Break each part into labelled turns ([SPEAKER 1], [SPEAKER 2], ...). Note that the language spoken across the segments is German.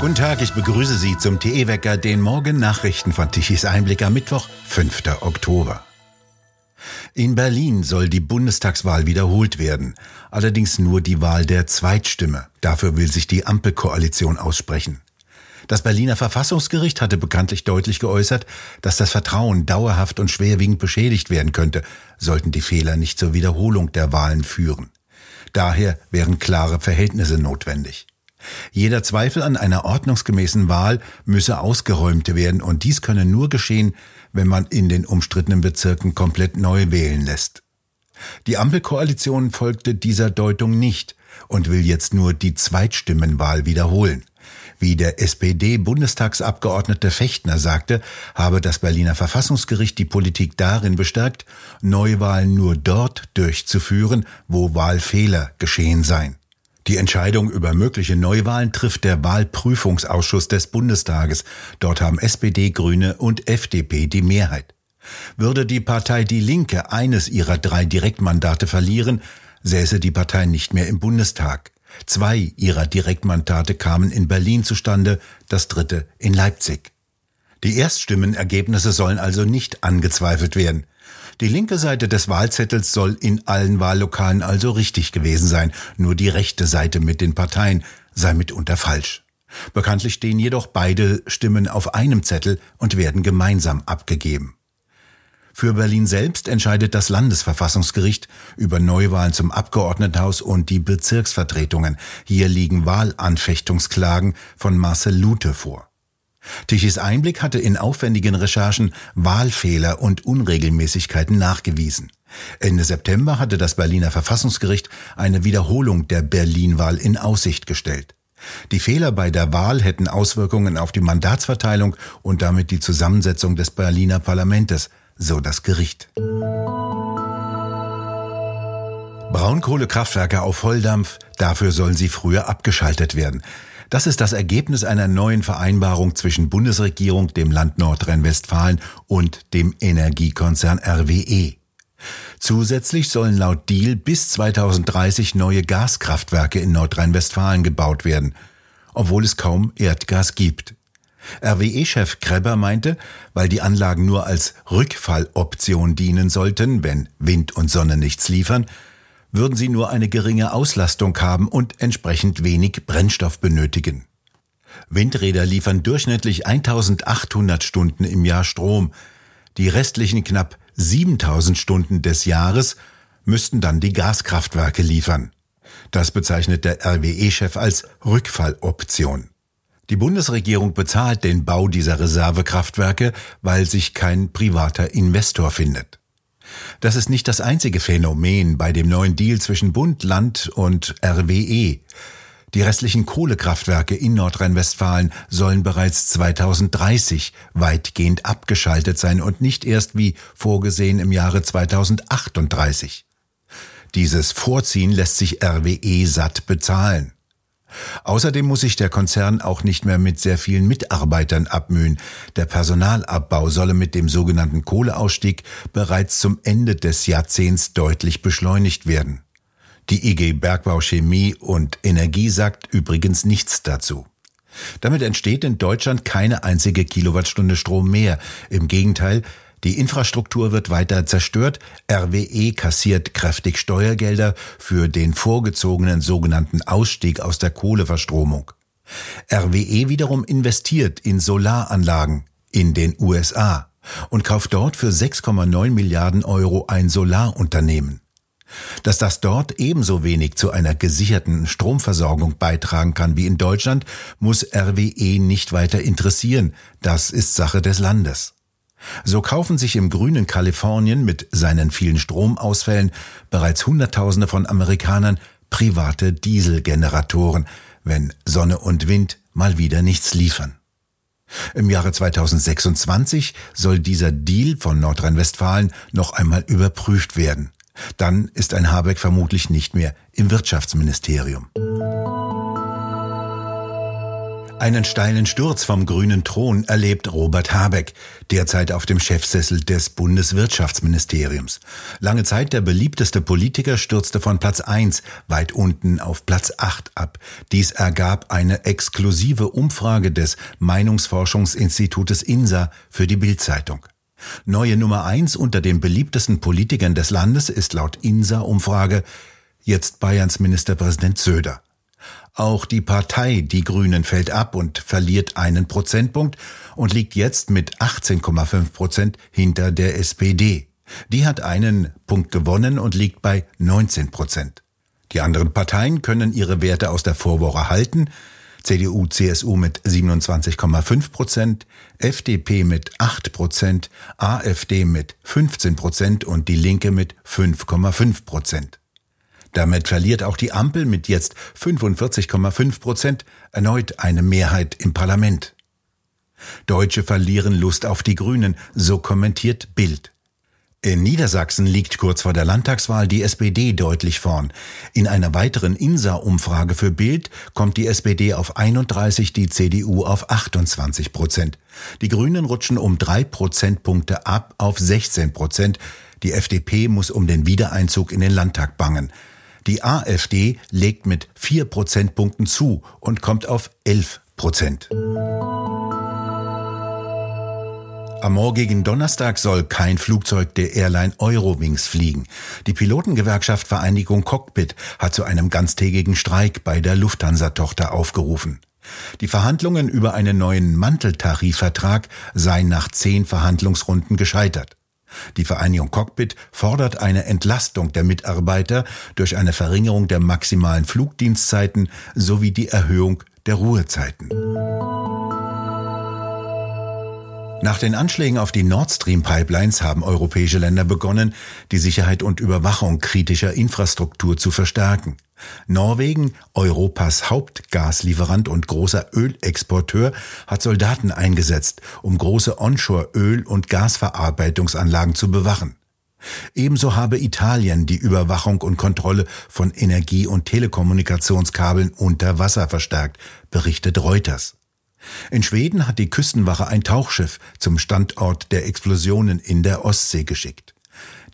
[SPEAKER 1] Guten Tag, ich begrüße Sie zum TE-Wecker, den Morgen-Nachrichten von Tichys Einblick am Mittwoch, 5. Oktober. In Berlin soll die Bundestagswahl wiederholt werden, allerdings nur die Wahl der Zweitstimme. Dafür will sich die Ampelkoalition aussprechen. Das Berliner Verfassungsgericht hatte bekanntlich deutlich geäußert, dass das Vertrauen dauerhaft und schwerwiegend beschädigt werden könnte, sollten die Fehler nicht zur Wiederholung der Wahlen führen. Daher wären klare Verhältnisse notwendig. Jeder Zweifel an einer ordnungsgemäßen Wahl müsse ausgeräumt werden und dies könne nur geschehen, wenn man in den umstrittenen Bezirken komplett neu wählen lässt. Die Ampelkoalition folgte dieser Deutung nicht und will jetzt nur die Zweitstimmenwahl wiederholen. Wie der SPD-Bundestagsabgeordnete Fechtner sagte, habe das Berliner Verfassungsgericht die Politik darin bestärkt, Neuwahlen nur dort durchzuführen, wo Wahlfehler geschehen seien. Die Entscheidung über mögliche Neuwahlen trifft der Wahlprüfungsausschuss des Bundestages. Dort haben SPD, Grüne und FDP die Mehrheit. Würde die Partei Die Linke eines ihrer drei Direktmandate verlieren, säße die Partei nicht mehr im Bundestag. Zwei ihrer Direktmandate kamen in Berlin zustande, das dritte in Leipzig. Die Erststimmenergebnisse sollen also nicht angezweifelt werden. Die linke Seite des Wahlzettels soll in allen Wahllokalen also richtig gewesen sein, nur die rechte Seite mit den Parteien sei mitunter falsch. Bekanntlich stehen jedoch beide Stimmen auf einem Zettel und werden gemeinsam abgegeben. Für Berlin selbst entscheidet das Landesverfassungsgericht über Neuwahlen zum Abgeordnetenhaus und die Bezirksvertretungen. Hier liegen Wahlanfechtungsklagen von Marcel Lute vor. Tichys Einblick hatte in aufwendigen Recherchen Wahlfehler und Unregelmäßigkeiten nachgewiesen. Ende September hatte das Berliner Verfassungsgericht eine Wiederholung der Berlin-Wahl in Aussicht gestellt. Die Fehler bei der Wahl hätten Auswirkungen auf die Mandatsverteilung und damit die Zusammensetzung des Berliner Parlamentes, so das Gericht. Braunkohlekraftwerke auf Volldampf, dafür sollen sie früher abgeschaltet werden. Das ist das Ergebnis einer neuen Vereinbarung zwischen Bundesregierung, dem Land Nordrhein-Westfalen und dem Energiekonzern RWE. Zusätzlich sollen laut Deal bis 2030 neue Gaskraftwerke in Nordrhein-Westfalen gebaut werden, obwohl es kaum Erdgas gibt. RWE-Chef Kreber meinte, weil die Anlagen nur als Rückfalloption dienen sollten, wenn Wind und Sonne nichts liefern, würden sie nur eine geringe Auslastung haben und entsprechend wenig Brennstoff benötigen. Windräder liefern durchschnittlich 1800 Stunden im Jahr Strom. Die restlichen knapp 7000 Stunden des Jahres müssten dann die Gaskraftwerke liefern. Das bezeichnet der RWE-Chef als Rückfalloption. Die Bundesregierung bezahlt den Bau dieser Reservekraftwerke, weil sich kein privater Investor findet. Das ist nicht das einzige Phänomen bei dem neuen Deal zwischen Bund, Land und RWE. Die restlichen Kohlekraftwerke in Nordrhein-Westfalen sollen bereits 2030 weitgehend abgeschaltet sein und nicht erst wie vorgesehen im Jahre 2038. Dieses Vorziehen lässt sich RWE satt bezahlen. Außerdem muss sich der Konzern auch nicht mehr mit sehr vielen Mitarbeitern abmühen. Der Personalabbau solle mit dem sogenannten Kohleausstieg bereits zum Ende des Jahrzehnts deutlich beschleunigt werden. Die IG Bergbau Chemie und Energie sagt übrigens nichts dazu. Damit entsteht in Deutschland keine einzige Kilowattstunde Strom mehr. Im Gegenteil, die Infrastruktur wird weiter zerstört. RWE kassiert kräftig Steuergelder für den vorgezogenen sogenannten Ausstieg aus der Kohleverstromung. RWE wiederum investiert in Solaranlagen in den USA und kauft dort für 6,9 Milliarden Euro ein Solarunternehmen. Dass das dort ebenso wenig zu einer gesicherten Stromversorgung beitragen kann wie in Deutschland, muss RWE nicht weiter interessieren. Das ist Sache des Landes. So kaufen sich im grünen Kalifornien mit seinen vielen Stromausfällen bereits Hunderttausende von Amerikanern private Dieselgeneratoren, wenn Sonne und Wind mal wieder nichts liefern. Im Jahre 2026 soll dieser Deal von Nordrhein-Westfalen noch einmal überprüft werden. Dann ist ein Habeck vermutlich nicht mehr im Wirtschaftsministerium. Einen steilen Sturz vom grünen Thron erlebt Robert Habeck, derzeit auf dem Chefsessel des Bundeswirtschaftsministeriums. Lange Zeit der beliebteste Politiker stürzte von Platz 1 weit unten auf Platz 8 ab. Dies ergab eine exklusive Umfrage des Meinungsforschungsinstitutes INSA für die Bildzeitung. Neue Nummer 1 unter den beliebtesten Politikern des Landes ist laut INSA-Umfrage jetzt Bayerns Ministerpräsident Söder. Auch die Partei Die Grünen fällt ab und verliert einen Prozentpunkt und liegt jetzt mit 18,5 Prozent hinter der SPD. Die hat einen Punkt gewonnen und liegt bei 19 Prozent. Die anderen Parteien können ihre Werte aus der Vorwoche halten. CDU, CSU mit 27,5 Prozent, FDP mit 8 Prozent, AfD mit 15 Prozent und die Linke mit 5,5 Prozent. Damit verliert auch die Ampel mit jetzt 45,5 Prozent erneut eine Mehrheit im Parlament. Deutsche verlieren Lust auf die Grünen, so kommentiert Bild. In Niedersachsen liegt kurz vor der Landtagswahl die SPD deutlich vorn. In einer weiteren INSA-Umfrage für Bild kommt die SPD auf 31, die CDU auf 28 Prozent. Die Grünen rutschen um drei Prozentpunkte ab auf 16 Prozent. Die FDP muss um den Wiedereinzug in den Landtag bangen. Die AfD legt mit vier Prozentpunkten zu und kommt auf 11 Prozent. Am morgigen Donnerstag soll kein Flugzeug der Airline Eurowings fliegen. Die Pilotengewerkschaft Vereinigung Cockpit hat zu einem ganztägigen Streik bei der Lufthansa-Tochter aufgerufen. Die Verhandlungen über einen neuen Manteltarifvertrag seien nach zehn Verhandlungsrunden gescheitert. Die Vereinigung Cockpit fordert eine Entlastung der Mitarbeiter durch eine Verringerung der maximalen Flugdienstzeiten sowie die Erhöhung der Ruhezeiten. Nach den Anschlägen auf die Nord Stream Pipelines haben europäische Länder begonnen, die Sicherheit und Überwachung kritischer Infrastruktur zu verstärken. Norwegen, Europas Hauptgaslieferant und großer Ölexporteur, hat Soldaten eingesetzt, um große Onshore-Öl- und Gasverarbeitungsanlagen zu bewachen. Ebenso habe Italien die Überwachung und Kontrolle von Energie- und Telekommunikationskabeln unter Wasser verstärkt, berichtet Reuters. In Schweden hat die Küstenwache ein Tauchschiff zum Standort der Explosionen in der Ostsee geschickt.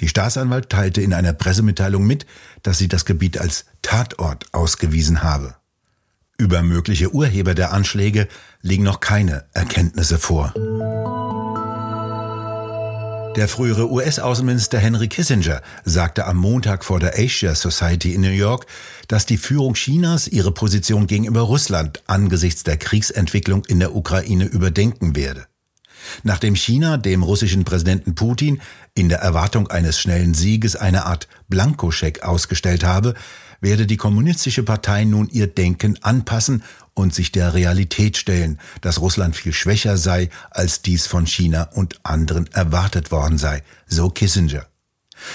[SPEAKER 1] Die Staatsanwalt teilte in einer Pressemitteilung mit, dass sie das Gebiet als Tatort ausgewiesen habe. Über mögliche Urheber der Anschläge liegen noch keine Erkenntnisse vor. Der frühere US-Außenminister Henry Kissinger sagte am Montag vor der Asia Society in New York, dass die Führung Chinas ihre Position gegenüber Russland angesichts der Kriegsentwicklung in der Ukraine überdenken werde. Nachdem China dem russischen Präsidenten Putin in der Erwartung eines schnellen Sieges eine Art Blankoscheck ausgestellt habe, werde die kommunistische Partei nun ihr Denken anpassen und sich der Realität stellen, dass Russland viel schwächer sei, als dies von China und anderen erwartet worden sei, so Kissinger.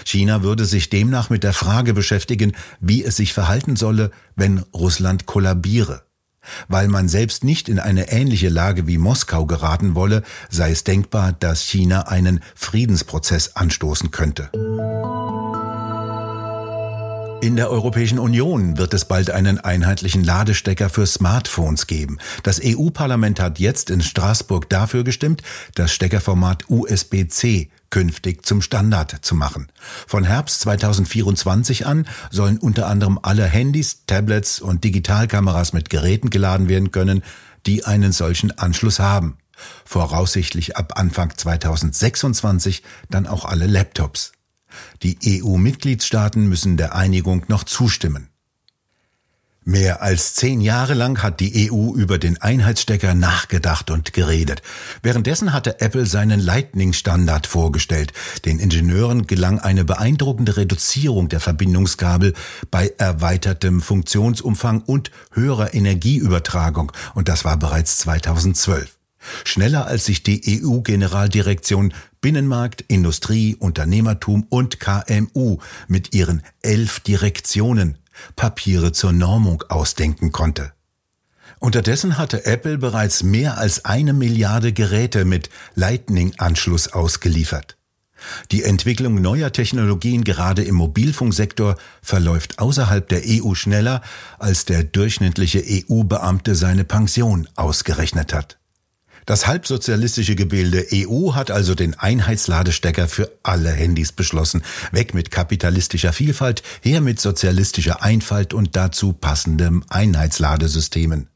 [SPEAKER 1] China würde sich demnach mit der Frage beschäftigen, wie es sich verhalten solle, wenn Russland kollabiere. Weil man selbst nicht in eine ähnliche Lage wie Moskau geraten wolle, sei es denkbar, dass China einen Friedensprozess anstoßen könnte. In der Europäischen Union wird es bald einen einheitlichen Ladestecker für Smartphones geben. Das EU-Parlament hat jetzt in Straßburg dafür gestimmt, das Steckerformat USB-C künftig zum Standard zu machen. Von Herbst 2024 an sollen unter anderem alle Handys, Tablets und Digitalkameras mit Geräten geladen werden können, die einen solchen Anschluss haben. Voraussichtlich ab Anfang 2026 dann auch alle Laptops. Die EU-Mitgliedstaaten müssen der Einigung noch zustimmen. Mehr als zehn Jahre lang hat die EU über den Einheitsstecker nachgedacht und geredet. Währenddessen hatte Apple seinen Lightning-Standard vorgestellt. Den Ingenieuren gelang eine beeindruckende Reduzierung der Verbindungskabel bei erweitertem Funktionsumfang und höherer Energieübertragung. Und das war bereits 2012. Schneller als sich die EU-Generaldirektion Binnenmarkt, Industrie, Unternehmertum und KMU mit ihren elf Direktionen Papiere zur Normung ausdenken konnte. Unterdessen hatte Apple bereits mehr als eine Milliarde Geräte mit Lightning-Anschluss ausgeliefert. Die Entwicklung neuer Technologien gerade im Mobilfunksektor verläuft außerhalb der EU schneller, als der durchschnittliche EU-Beamte seine Pension ausgerechnet hat. Das halbsozialistische Gebilde EU hat also den Einheitsladestecker für alle Handys beschlossen. Weg mit kapitalistischer Vielfalt, her mit sozialistischer Einfalt und dazu passendem Einheitsladesystemen.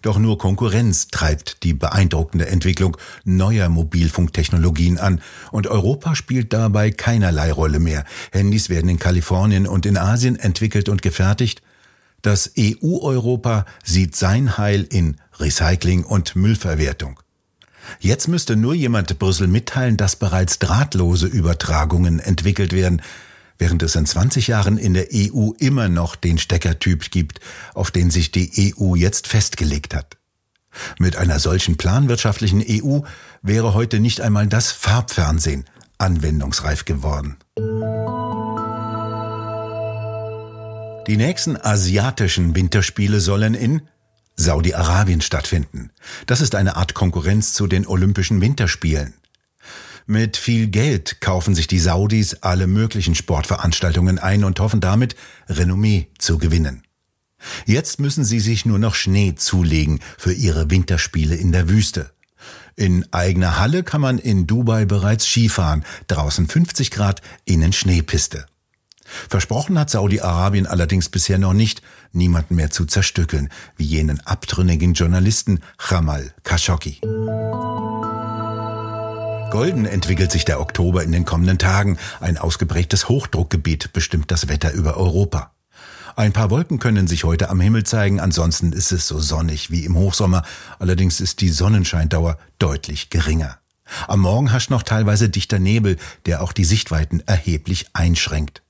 [SPEAKER 1] Doch nur Konkurrenz treibt die beeindruckende Entwicklung neuer Mobilfunktechnologien an und Europa spielt dabei keinerlei Rolle mehr. Handys werden in Kalifornien und in Asien entwickelt und gefertigt. Das EU-Europa sieht sein Heil in Recycling und Müllverwertung. Jetzt müsste nur jemand Brüssel mitteilen, dass bereits drahtlose Übertragungen entwickelt werden, während es in 20 Jahren in der EU immer noch den Steckertyp gibt, auf den sich die EU jetzt festgelegt hat. Mit einer solchen planwirtschaftlichen EU wäre heute nicht einmal das Farbfernsehen anwendungsreif geworden. Die nächsten asiatischen Winterspiele sollen in Saudi-Arabien stattfinden. Das ist eine Art Konkurrenz zu den Olympischen Winterspielen. Mit viel Geld kaufen sich die Saudis alle möglichen Sportveranstaltungen ein und hoffen damit, Renommee zu gewinnen. Jetzt müssen sie sich nur noch Schnee zulegen für ihre Winterspiele in der Wüste. In eigener Halle kann man in Dubai bereits Skifahren, draußen 50 Grad, innen Schneepiste. Versprochen hat Saudi-Arabien allerdings bisher noch nicht, niemanden mehr zu zerstückeln, wie jenen abtrünnigen Journalisten Jamal Khashoggi. Golden entwickelt sich der Oktober in den kommenden Tagen. Ein ausgeprägtes Hochdruckgebiet bestimmt das Wetter über Europa. Ein paar Wolken können sich heute am Himmel zeigen, ansonsten ist es so sonnig wie im Hochsommer, allerdings ist die Sonnenscheindauer deutlich geringer. Am Morgen herrscht noch teilweise dichter Nebel, der auch die Sichtweiten erheblich einschränkt.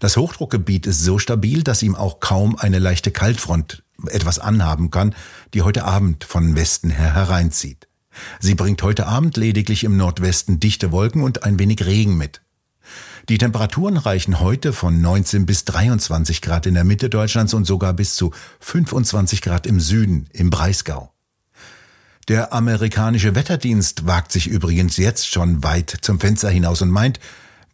[SPEAKER 1] Das Hochdruckgebiet ist so stabil, dass ihm auch kaum eine leichte Kaltfront etwas anhaben kann, die heute Abend von Westen her hereinzieht. Sie bringt heute Abend lediglich im Nordwesten dichte Wolken und ein wenig Regen mit. Die Temperaturen reichen heute von 19 bis 23 Grad in der Mitte Deutschlands und sogar bis zu 25 Grad im Süden, im Breisgau. Der amerikanische Wetterdienst wagt sich übrigens jetzt schon weit zum Fenster hinaus und meint,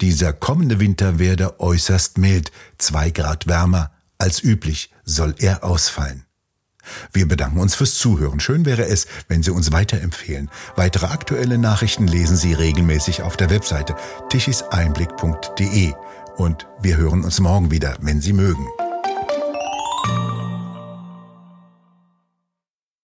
[SPEAKER 1] dieser kommende Winter werde äußerst mild, zwei Grad wärmer als üblich soll er ausfallen. Wir bedanken uns fürs Zuhören. Schön wäre es, wenn Sie uns weiterempfehlen. Weitere aktuelle Nachrichten lesen Sie regelmäßig auf der Webseite tischiseinblick.de. Und wir hören uns morgen wieder, wenn Sie mögen.